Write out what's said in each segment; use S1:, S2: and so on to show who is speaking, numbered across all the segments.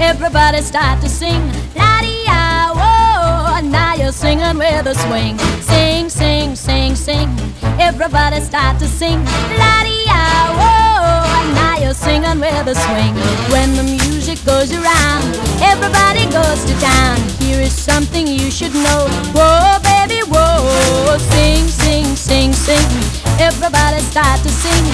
S1: Everybody start to sing, la di ah, whoa. Now you're singing with a swing. Sing, sing, sing, sing. Everybody start to sing, la di ah, whoa. Now you're singing with a swing. When the music goes around, everybody goes to town. Here is something you should know. Whoa, baby, whoa. Sing, sing, sing, sing. Everybody start to sing,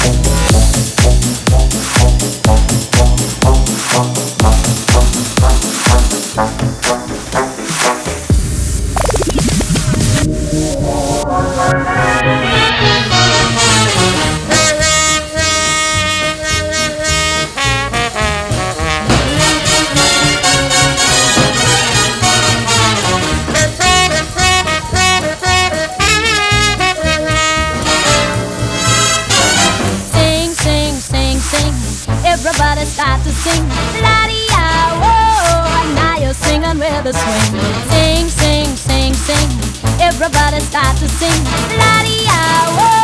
S1: Sing, Start to sing. La di ah, whoa. Now you're singing with a swing. Sing, sing, sing, sing. Everybody start to sing. La di ah, whoa.